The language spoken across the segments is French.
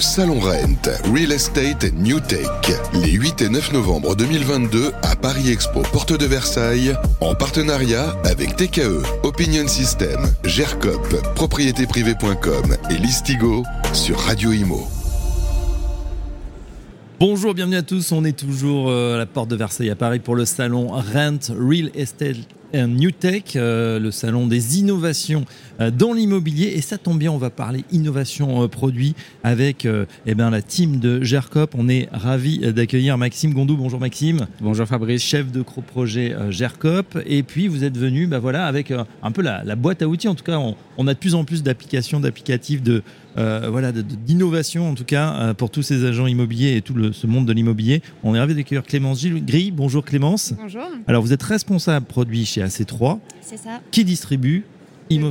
Salon Rent, Real Estate New Tech, les 8 et 9 novembre 2022 à Paris Expo, porte de Versailles, en partenariat avec TKE, Opinion System, GERCOP, propriétéprivée.com et Listigo sur Radio Imo. Bonjour, bienvenue à tous. On est toujours euh, à la porte de Versailles à Paris pour le salon Rent Real Estate New Tech, euh, le salon des innovations euh, dans l'immobilier. Et ça tombe bien, on va parler innovation produit avec eh ben, la team de GERCOP. On est ravi d'accueillir Maxime Gondou. Bonjour Maxime. Bonjour Fabrice. Chef de projet GERCOP. Et puis vous êtes venu bah, voilà, avec un peu la, boîte à outils. En tout cas, on, on a de plus en plus d'applications, d'applicatifs de euh, voilà, d'innovation en tout cas euh, pour tous ces agents immobiliers et tout ce monde de l'immobilier. On est ravi d'accueillir Clémence Gilles Gris. Bonjour Clémence. Bonjour. Alors vous êtes responsable produit chez AC3. C'est ça. Qui distribue Imo...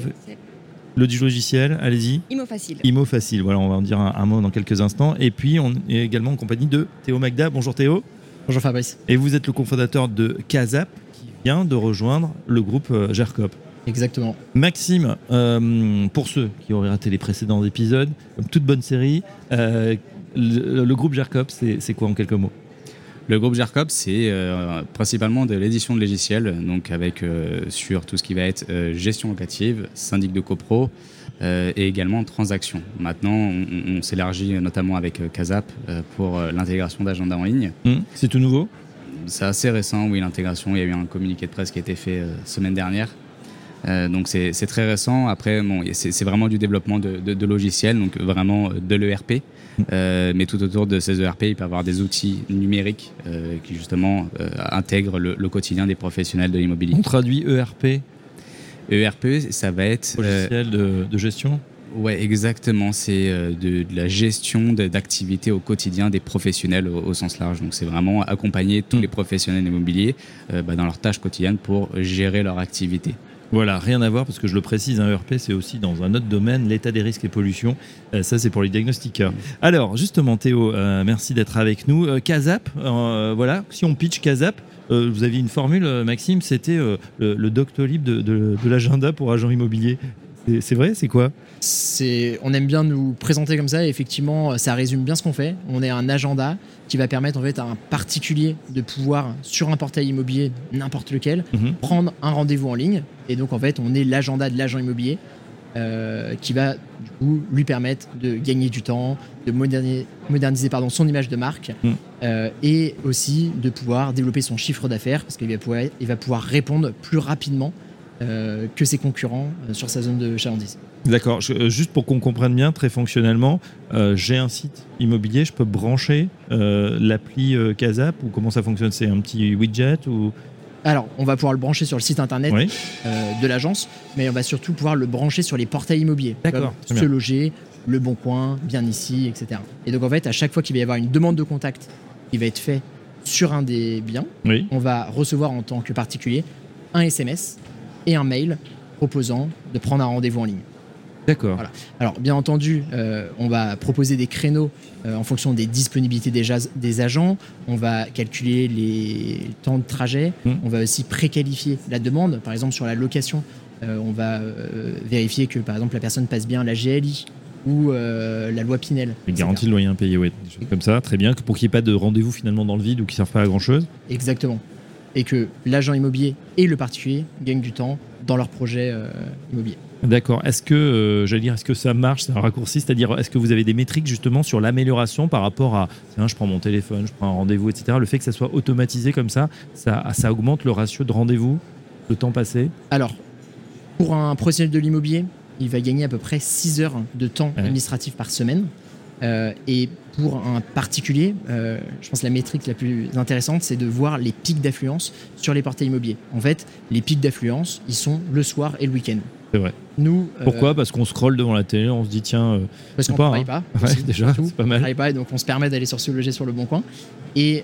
Le logiciel, allez-y. Imo Facile. Imo Facile, voilà, on va en dire un, mot dans quelques instants. Et puis on est également en compagnie de Théo Magda. Bonjour Théo. Bonjour Fabrice. Et vous êtes le cofondateur de Casap qui vient de rejoindre le groupe euh, GERCOP. Exactement. Maxime, euh, pour ceux qui auraient raté les précédents épisodes, comme toute bonne série, euh, le, groupe GERCOP, c'est quoi en quelques mots? Le groupe GERCOP, c'est euh, principalement de l'édition de logiciels, donc avec sur tout ce qui va être gestion locative, syndic de copro et également transactions. Maintenant, on, s'élargit notamment avec Casap pour l'intégration d'agenda en ligne. Hum, c'est tout nouveau? C'est assez récent, oui, l'intégration. Il y a eu un communiqué de presse qui a été fait semaine dernière. Euh, donc c'est très récent. Après, bon, c'est vraiment du développement de, logiciels, donc vraiment de l'ERP. Euh, mais tout autour de ces ERP, il peut y avoir des outils numériques euh, qui justement intègrent le, quotidien des professionnels de l'immobilier. On traduit ERP ERP, ça va être... Logiciel de, gestion? Ouais, exactement. C'est de, la gestion d'activités au quotidien des professionnels au, sens large. Donc, c'est vraiment accompagner tous mm. les professionnels immobiliers bah, dans leurs tâches quotidiennes pour gérer leur activité. Voilà, rien à voir parce que je le précise, un ERP c'est aussi dans un autre domaine, l'état des risques et pollution. Euh, ça c'est pour les diagnostiqueurs. Alors justement Théo, euh, merci d'être avec nous. Euh, Casap, voilà, si on pitch Casap, vous aviez une formule Maxime, c'était le, Doctolib de, l'agenda pour agents immobiliers. C'est vrai, c'est quoi? On aime bien nous présenter comme ça, et effectivement, ça résume bien ce qu'on fait. On est un agenda qui va permettre en fait à un particulier de pouvoir, sur un portail immobilier, n'importe lequel, mhm. prendre un rendez-vous en ligne. Et donc, en fait, on est l'agenda de l'agent immobilier. Euh, qui va du coup lui permettre de gagner du temps, de moderniser, moderniser pardon, son image de marque mhm. euh, et aussi de pouvoir développer son chiffre d'affaires parce qu'il va pouvoir, il va pouvoir répondre plus rapidement euh, que ses concurrents euh, sur sa zone de chalandise. D'accord. Euh, juste pour qu'on comprenne bien, très fonctionnellement, j'ai un site immobilier, je peux brancher l'appli Casap ou comment ça fonctionne? C'est un petit widget ou? Alors, on va pouvoir le brancher sur le site internet de l'agence, mais on va surtout pouvoir le brancher sur les portails immobiliers. D'accord. Se loger, le bon coin, bien ici, etc. Et donc, en fait, à chaque fois qu'il va y avoir une demande de contact qui va être fait sur un des biens, on va recevoir en tant que particulier un SMS et un mail proposant de prendre un rendez-vous en ligne. D'accord. Alors, bien entendu, euh, on va proposer des créneaux euh, en fonction des disponibilités des, des, agents. On va calculer les temps de trajet. Mmh. On va aussi préqualifier la demande. Par exemple, sur la location, euh, on va vérifier que, par exemple, la personne passe bien la GLI ou la loi Pinel. Une garantie de loyer impayé, oui. Comme ça, très bien. Pour qu'il n'y ait pas de rendez-vous finalement dans le vide ou qui ne servent pas à grand-chose. Exactement et que l'agent immobilier et le particulier gagnent du temps dans leur projet euh, immobilier. D'accord. Est-ce que, euh, j'allais dire, est-ce que ça marche C'est un raccourci, c'est-à-dire, est-ce que vous avez des métriques justement sur l'amélioration par rapport à, tiens, je prends mon téléphone, je prends un rendez-vous, etc. Le fait que ça soit automatisé comme ça, ça, ça augmente le ratio de rendez-vous, le temps passé? Alors, pour un professionnel de l'immobilier, il va gagner à peu près 6 heures de temps administratif par semaine. Euh, et pour un particulier, euh, je pense que la métrique la plus intéressante, c'est de voir les pics d'affluence sur les portails immobiliers. En fait, les pics d'affluence, ils sont le soir et le week-end. C'est vrai. Nous, euh, Pourquoi? Parce qu'on scrolle devant la télé, on se dit tiens, parce qu'on ne travaille pas. déjà, c'est pas mal. On travaille pas, et donc on se permet d'aller sur ce loger sur le bon coin. Et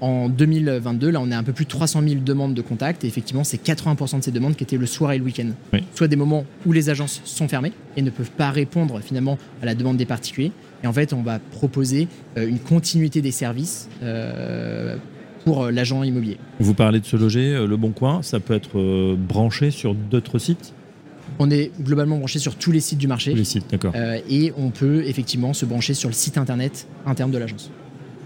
en 2022, là, on a un peu plus de 300 000 demandes de contact. Et effectivement, c'est 80% de ces demandes qui étaient le soir et le week-end. Soit des moments où les agences sont fermées et ne peuvent pas répondre finalement à la demande des particuliers et en fait, on va proposer euh, une continuité des services euh, pour euh, l'agent immobilier. Vous parlez de se loger, Le Bon Coin, ça peut être branché sur d'autres sites? On est globalement branché sur tous les sites du marché. Tous les sites, d'accord. Euh, et on peut effectivement se brancher sur le site internet interne de l'agence.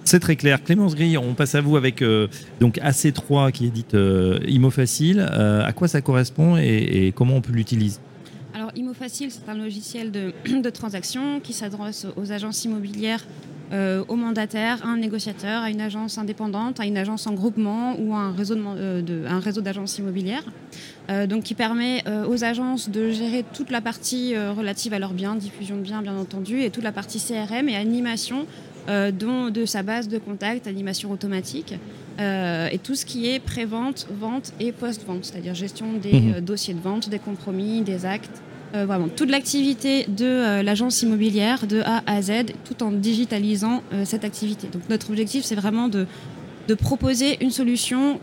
C'est très clair. Clémence Grille, on passe à vous avec euh, donc AC3 qui édite euh, Imo Facile. à quoi ça correspond et, et comment on peut l'utiliser? ImoFacile, c'est un logiciel de, de transaction qui s'adresse aux agences immobilières euh, aux mandataires, à un négociateur, à une agence indépendante, à une agence en groupement ou à un réseau, euh, de, un réseau d'agences immobilières. Euh, donc qui permet aux agences de gérer toute la partie relative à leurs biens, diffusion de biens bien entendu, et toute la partie CRM et animation dont, de sa base de contact, animation automatique, et tout ce qui est pré-vente, vente et post-vente, c'est-à-dire gestion des mmh. dossiers de vente, des compromis, des actes, euh, toute l'activité de euh, l'agence immobilière de A à Z, tout en digitalisant euh, cette activité. Donc notre objectif, c'est vraiment de proposer une solution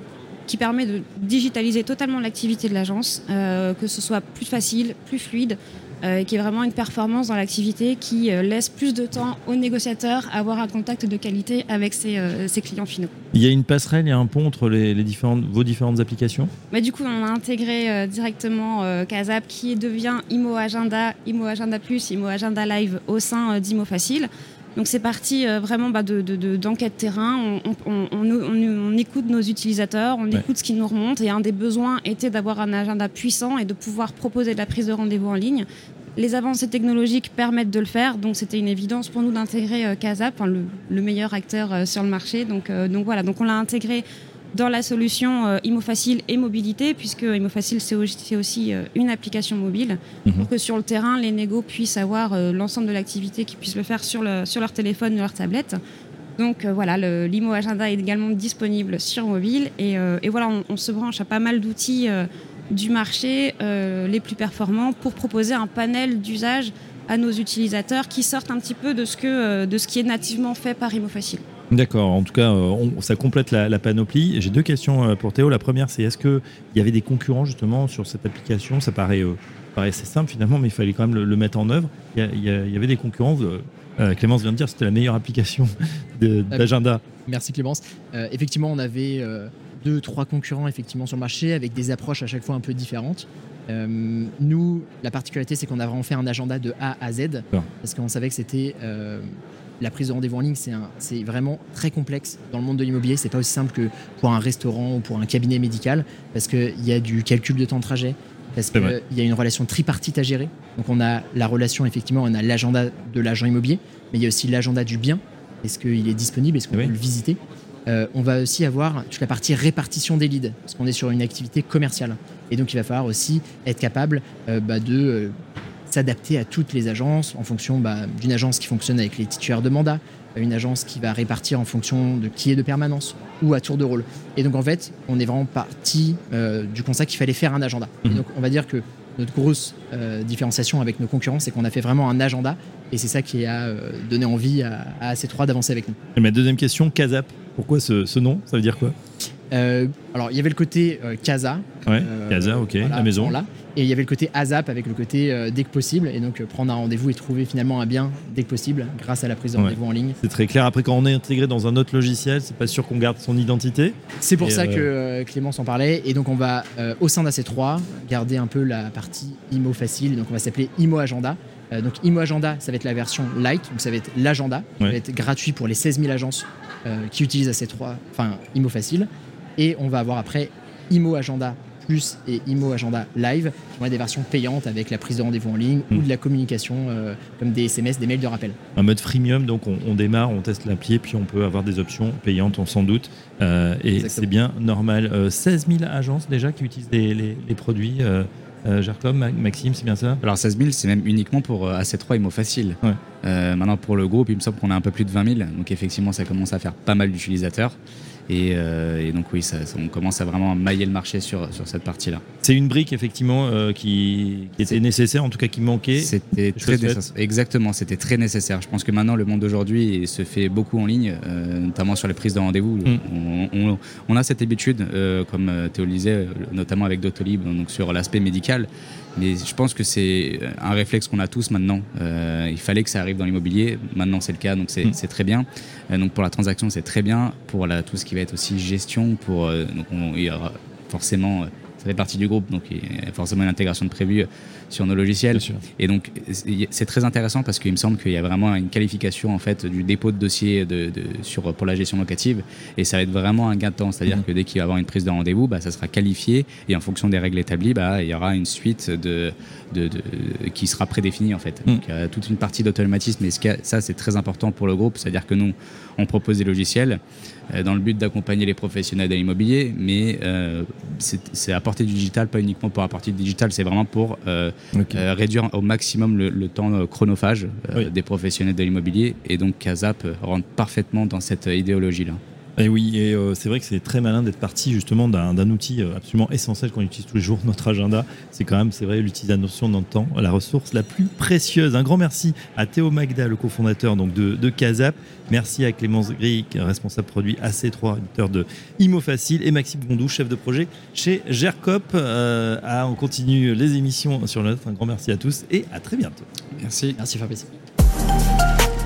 qui permet de digitaliser totalement l'activité de l'agence, que ce soit plus facile, plus fluide, euh, qui est vraiment une performance dans l'activité qui euh, laisse plus de temps aux négociateurs à avoir un contact de qualité avec ses, euh, clients finaux. Il y a une passerelle, il y a un pont entre les, différentes, vos différentes applications? Bah, Du coup, on a intégré directement Casap qui devient Imo Agenda, Imo Agenda Plus, Imo Agenda Live au sein d'Imo Facile. Donc c'est parti vraiment bah, d'enquête de, terrain. On, écoute nos utilisateurs, on écoute ce qui nous remonte. Et un des besoins était d'avoir un agenda puissant et de pouvoir proposer de la prise de rendez-vous en ligne. Les avancées technologiques permettent de le faire, donc c'était une évidence pour nous d'intégrer euh, Casap, le, meilleur acteur euh, sur le marché. Donc, euh, donc voilà, donc on l'a intégré dans la solution ImoFacile et mobilité, puisque ImoFacile c'est aussi une application mobile, mhm. pour que sur le terrain, les négos puissent avoir l'ensemble de l'activité, qu'ils puissent le faire sur, le, sur leur téléphone ou leur tablette. Donc voilà, l'Imo Agenda est également disponible sur mobile, et, voilà, on, on, se branche à pas mal d'outils du marché euh, les plus performants pour proposer un panel d'usage à nos utilisateurs qui sortent un petit peu de ce, que, euh, de ce qui est nativement fait par ImoFacile. D'accord, en tout cas, euh, ça complète la, panoplie. J'ai deux questions pour Théo. La première, c'est est-ce qu'il y avait des concurrents justement sur cette application? Ça paraît, assez simple finalement, mais il fallait quand même le, mettre en œuvre. Il y, avait des concurrents. Clémence vient de dire que c'était la meilleure application d'agenda. Merci Clémence. effectivement, on avait deux, trois concurrents effectivement sur le marché avec des approches à chaque fois un peu différentes. Euh, nous, la particularité, c'est qu'on a vraiment fait un agenda de A à Z parce qu'on savait que c'était euh, la prise de rendez-vous en ligne, c'est vraiment très complexe dans le monde de l'immobilier. C'est pas aussi simple que pour un restaurant ou pour un cabinet médical parce qu'il y a du calcul de temps de trajet, parce qu'il y a une relation tripartite à gérer. Donc on a la relation, effectivement, on a l'agenda de l'agent immobilier, mais il y a aussi l'agenda du bien. Est-ce qu'il est disponible? Est-ce qu'on peut le visiter? Euh, on va aussi avoir toute la partie répartition des leads, parce qu'on est sur une activité commerciale. Et donc il va falloir aussi être capable euh, bah, de euh, s'adapter à toutes les agences en fonction bah, d'une agence qui fonctionne avec les titulaires de mandat, une agence qui va répartir en fonction de qui est de permanence ou à tour de rôle. Et donc en fait, on est vraiment parti du constat qu'il fallait faire un agenda. Et mhm. donc on va dire que notre grosse différenciation avec nos concurrents, c'est qu'on a fait vraiment un agenda et c'est ça qui a donné envie à, à AC3 d'avancer avec nous. Et ma deuxième question, Casap, pourquoi ce, nom? Ça veut dire quoi? Euh, alors, il y avait le côté euh, Casa. Ouais, euh, Casa, ok, la maison. Là. Et il y avait le côté ASAP avec le côté dès que possible. Et donc, prendre un rendez-vous et trouver finalement un bien dès que possible grâce à la prise de rendez-vous en ligne. C'est très clair. Après, quand on est intégré dans un autre logiciel, c'est pas sûr qu'on garde son identité. C'est pour ça que Clémence en parlait. Et donc, on va, au sein d'AC3, garder un peu la partie IMO facile. Donc, on va s'appeler IMO Agenda. donc, IMO Agenda, ça va être la version light. Donc, ça va être l'agenda. Ça va être gratuit pour les 16 000 agences euh, qui utilise AC3, enfin IMO Facile. Et on va avoir après IMO Agenda Plus et IMO Agenda Live, qui vont être des versions payantes avec la prise de rendez-vous en ligne ou hmm. de la communication euh, comme des SMS, des mails de rappel. Un mode freemium, donc on, démarre, on teste l'appli, puis on peut avoir des options payantes, on sans doute. Euh, et c'est bien normal. 16 000 agences déjà qui utilisent les, produits. Euh, Maxime, c'est bien ça? Alors 16 000, c'est même uniquement pour AC3 IMO Facile. Ouais. Euh, maintenant, pour le groupe, il me semble qu'on a un peu plus de 20 000. Donc, effectivement, ça commence à faire pas mal d'utilisateurs. Euh, et, donc oui, ça, on commence à vraiment mailler le marché sur, sur cette partie-là. C'est une brique effectivement euh, qui, était nécessaire, en tout cas qui manquait. C'était très nécessaire. Exactement, c'était très nécessaire. Je pense que maintenant le monde d'aujourd'hui se fait beaucoup en ligne, euh, notamment sur les prises de rendez-vous. Mm. On, a cette habitude, comme Théo le disait, notamment avec Doctolib, donc sur l'aspect médical. Mais je pense que c'est un réflexe qu'on a tous maintenant. il fallait que ça arrive dans l'immobilier. Maintenant, c'est le cas, donc c'est mm. très bien. donc pour la transaction, c'est très bien. Pour la, tout ce qui va être aussi gestion, pour, donc il y aura forcément ça fait partie du groupe, donc il y a forcément une intégration de prévue sur nos logiciels. Et donc c'est très intéressant parce qu'il me semble qu'il y a vraiment une qualification en fait du dépôt de dossier de, sur, pour la gestion locative et ça va être vraiment un gain de temps. C'est-à-dire mhm. que dès qu'il va y avoir une prise de rendez-vous, bah, ça sera qualifié et en fonction des règles établies, bah, il y aura une suite de, de, qui sera prédéfinie en fait. Mhm. Donc il y a toute une partie d'automatisme et ça c'est très important pour le groupe, c'est-à-dire que nous on propose des logiciels euh, dans le but d'accompagner les professionnels de l'immobilier, mais euh, c'est apporter du digital, pas uniquement pour apporter du digital, c'est vraiment pour euh, réduire au maximum le, temps chronophage des professionnels de l'immobilier. Et donc Casap rentre parfation dans cette idéologie-là. Et oui, et euh, c'est vrai que c'est très malin d'être parti justement d'un outil euh, absolument essentiel qu'on utilise tous les jours, notre agenda. C'est quand même, c'est vrai, l'utilisation dans le temps, la ressource la plus précieuse. Un grand merci à Théo Magda, le cofondateur donc de, de Casap. Merci à Clémence Gris, responsable produit AC3, éditeur de Imo Facile, et Maxime Bondou, chef de projet chez Gercop. Euh, ah, on continue les émissions sur le net. Un grand merci à tous et à très bientôt. Merci. Merci Fabrice.